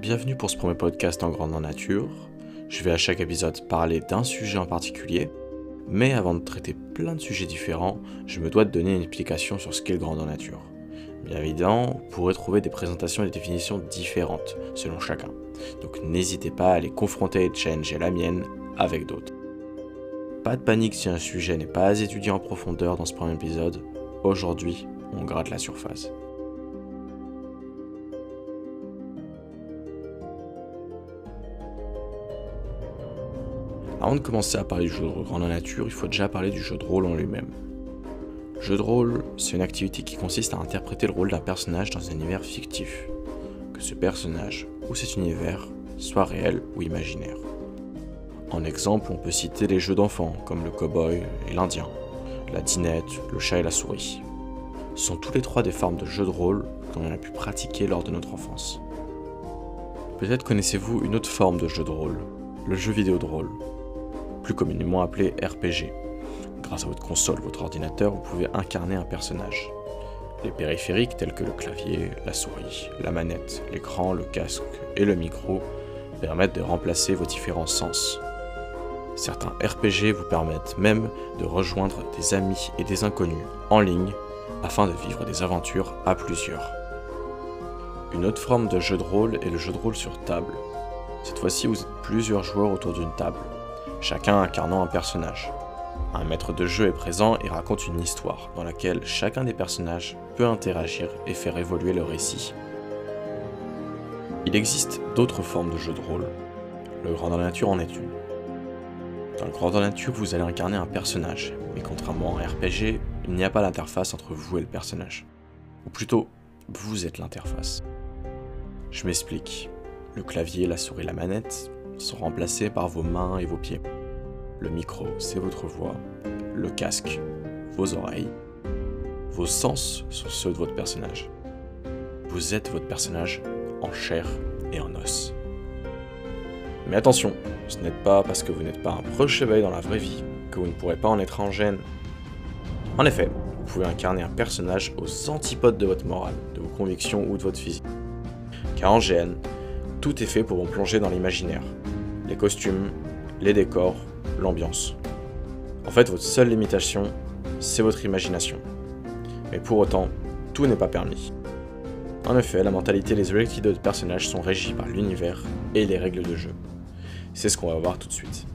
bienvenue pour ce premier podcast en grandeur nature. Je vais à chaque épisode parler d'un sujet en particulier, mais avant de traiter plein de sujets différents, je me dois de donner une explication sur ce qu'est le grandeur nature. Bien évidemment, vous pourrez trouver des présentations et des définitions différentes selon chacun, donc n'hésitez pas à les confronter et changer la mienne avec d'autres. Pas de panique si un sujet n'est pas étudié en profondeur dans ce premier épisode, aujourd'hui on gratte la surface. Avant de commencer à parler du jeu de rôle grandeur nature, il faut déjà parler du jeu de rôle en lui-même. Jeu de rôle, c'est une activité qui consiste à interpréter le rôle d'un personnage dans un univers fictif, que ce personnage ou cet univers soit réel ou imaginaire. En exemple, on peut citer les jeux d'enfants comme le cowboy et l'indien, la dinette, le chat et la souris. Ce sont tous les trois des formes de jeux de rôle qu'on a pu pratiquer lors de notre enfance. Peut-être connaissez-vous une autre forme de jeu de rôle, le jeu vidéo de rôle plus communément appelé RPG. Grâce à votre console, votre ordinateur, vous pouvez incarner un personnage. Les périphériques tels que le clavier, la souris, la manette, l'écran, le casque et le micro permettent de remplacer vos différents sens. Certains RPG vous permettent même de rejoindre des amis et des inconnus en ligne afin de vivre des aventures à plusieurs. Une autre forme de jeu de rôle est le jeu de rôle sur table. Cette fois-ci, vous êtes plusieurs joueurs autour d'une table chacun incarnant un personnage. Un maître de jeu est présent et raconte une histoire dans laquelle chacun des personnages peut interagir et faire évoluer le récit. Il existe d'autres formes de jeux de rôle. Le Grandeur Nature en est une. Dans le Grandeur Nature, vous allez incarner un personnage, mais contrairement à un RPG, il n'y a pas d'interface entre vous et le personnage. Ou plutôt, vous êtes l'interface. Je m'explique. Le clavier, la souris, la manette, sont remplacés par vos mains et vos pieds. Le micro, c'est votre voix. Le casque, vos oreilles. Vos sens sont ceux de votre personnage. Vous êtes votre personnage en chair et en os. Mais attention, ce n'est pas parce que vous n'êtes pas un proche chevalier dans la vraie vie que vous ne pourrez pas en être en gêne. En effet, vous pouvez incarner un personnage aux antipodes de votre morale, de vos convictions ou de votre physique. Car en GN, tout est fait pour vous plonger dans l'imaginaire, les costumes, les décors, l'ambiance. En fait, votre seule limitation, c'est votre imagination. Mais pour autant, tout n'est pas permis. En effet, la mentalité et les objectifs de personnages sont régis par l'univers et les règles de jeu. C'est ce qu'on va voir tout de suite.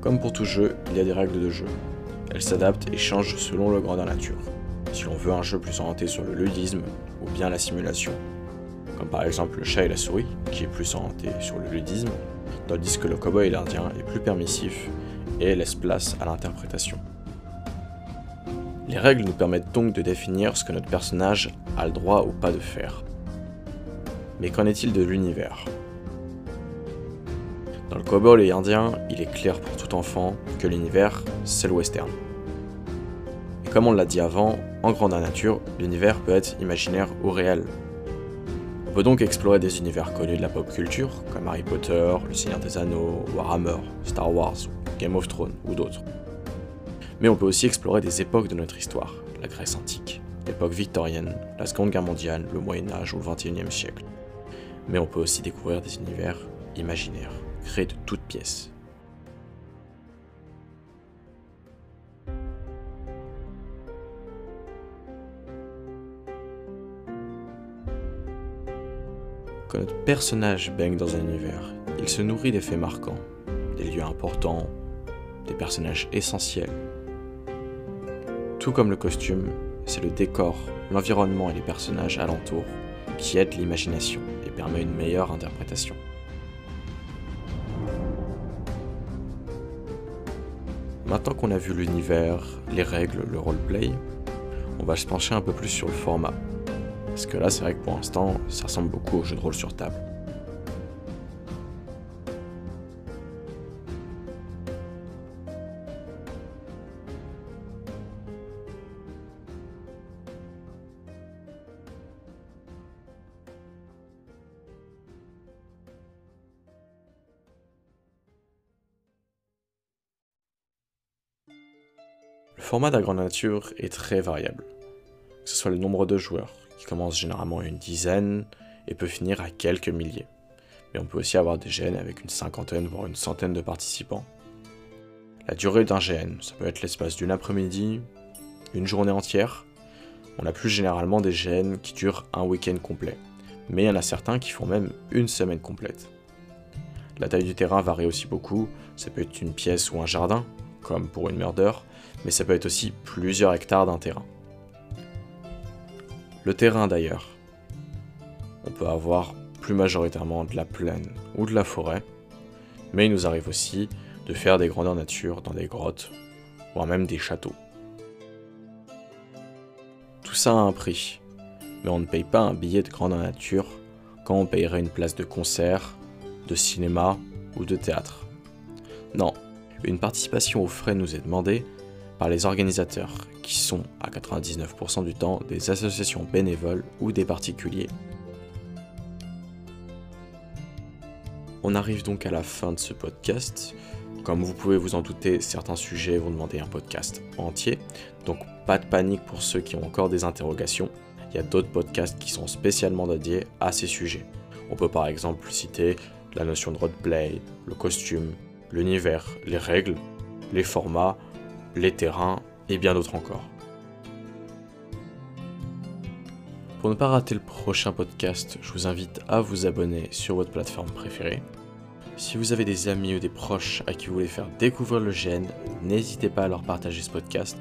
Comme pour tout jeu, il y a des règles de jeu. Elles s'adaptent et changent selon le grandeur nature si on veut un jeu plus orienté sur le ludisme ou bien la simulation, comme par exemple le chat et la souris, qui est plus orienté sur le ludisme, tandis que le cowboy et l'indien est plus permissif et laisse place à l'interprétation. Les règles nous permettent donc de définir ce que notre personnage a le droit ou pas de faire. Mais qu'en est-il de l'univers? Dans le cowboy et indien, il est clair pour tout enfant que l'univers, c'est le western. Comme on l'a dit avant, en grandeur nature, l'univers peut être imaginaire ou réel. On peut donc explorer des univers connus de la pop culture, comme Harry Potter, Le Seigneur des Anneaux, Warhammer, Star Wars, Game of Thrones ou d'autres. Mais on peut aussi explorer des époques de notre histoire, la Grèce antique, l'époque victorienne, la Seconde Guerre mondiale, le Moyen Âge ou le XXIe siècle. Mais on peut aussi découvrir des univers imaginaires, créés de toutes pièces, Quand notre personnage baigne dans un univers, il se nourrit des faits marquants, des lieux importants, des personnages essentiels. Tout comme le costume, c'est le décor, l'environnement et les personnages alentours qui aident l'imagination et permet une meilleure interprétation. Maintenant qu'on a vu l'univers, les règles, le roleplay, on va se pencher un peu plus sur le format. Parce que là, c'est vrai que pour l'instant, ça ressemble beaucoup au jeu de rôle sur table. Le format d'Agrand Nature est très variable, que ce soit le nombre de joueurs, commence généralement à une dizaine et peut finir à quelques milliers. Mais on peut aussi avoir des GN avec une cinquantaine, voire une centaine de participants. La durée d'un GN, ça peut être l'espace d'une après-midi, une journée entière. On a plus généralement des GN qui durent un week-end complet, mais il y en a certains qui font même une semaine complète. La taille du terrain varie aussi beaucoup, ça peut être une pièce ou un jardin, comme pour une murder, mais ça peut être aussi plusieurs hectares d'un terrain. Le terrain d'ailleurs. On peut avoir plus majoritairement de la plaine ou de la forêt, mais il nous arrive aussi de faire des grandeurs nature dans des grottes, voire même des châteaux. Tout ça a un prix, mais on ne paye pas un billet de grandeur nature quand on payerait une place de concert, de cinéma ou de théâtre. Non, une participation aux frais nous est demandée par les organisateurs, qui sont à 99% du temps des associations bénévoles ou des particuliers. On arrive donc à la fin de ce podcast. Comme vous pouvez vous en douter, certains sujets vont demander un podcast entier, donc pas de panique pour ceux qui ont encore des interrogations. Il y a d'autres podcasts qui sont spécialement dédiés à ces sujets. On peut par exemple citer la notion de roleplay, le costume, l'univers, les règles, les formats, les terrains et bien d'autres encore. Pour ne pas rater le prochain podcast, je vous invite à vous abonner sur votre plateforme préférée. Si vous avez des amis ou des proches à qui vous voulez faire découvrir le GN, n'hésitez pas à leur partager ce podcast.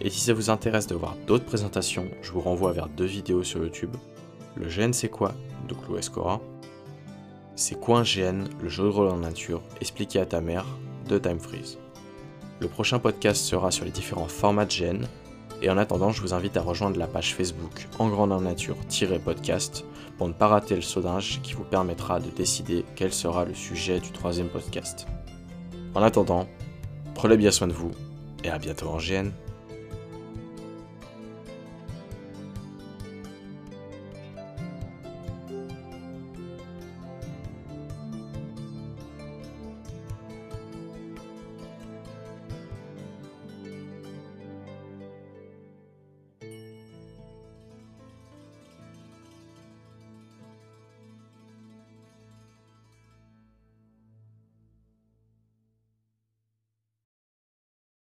Et si ça vous intéresse de voir d'autres présentations, je vous renvoie vers deux vidéos sur YouTube. Le GN c'est quoi? De Clou Escora. C'est quoi un GN, le jeu de rôle en nature, expliqué à ta mère de Time Freeze. Le prochain podcast sera sur les différents formats de GN. Et en attendant, je vous invite à rejoindre la page Facebook En Grandeur Nature-podcast pour ne pas rater le saudage qui vous permettra de décider quel sera le sujet du troisième podcast. En attendant, prenez bien soin de vous et à bientôt en GN.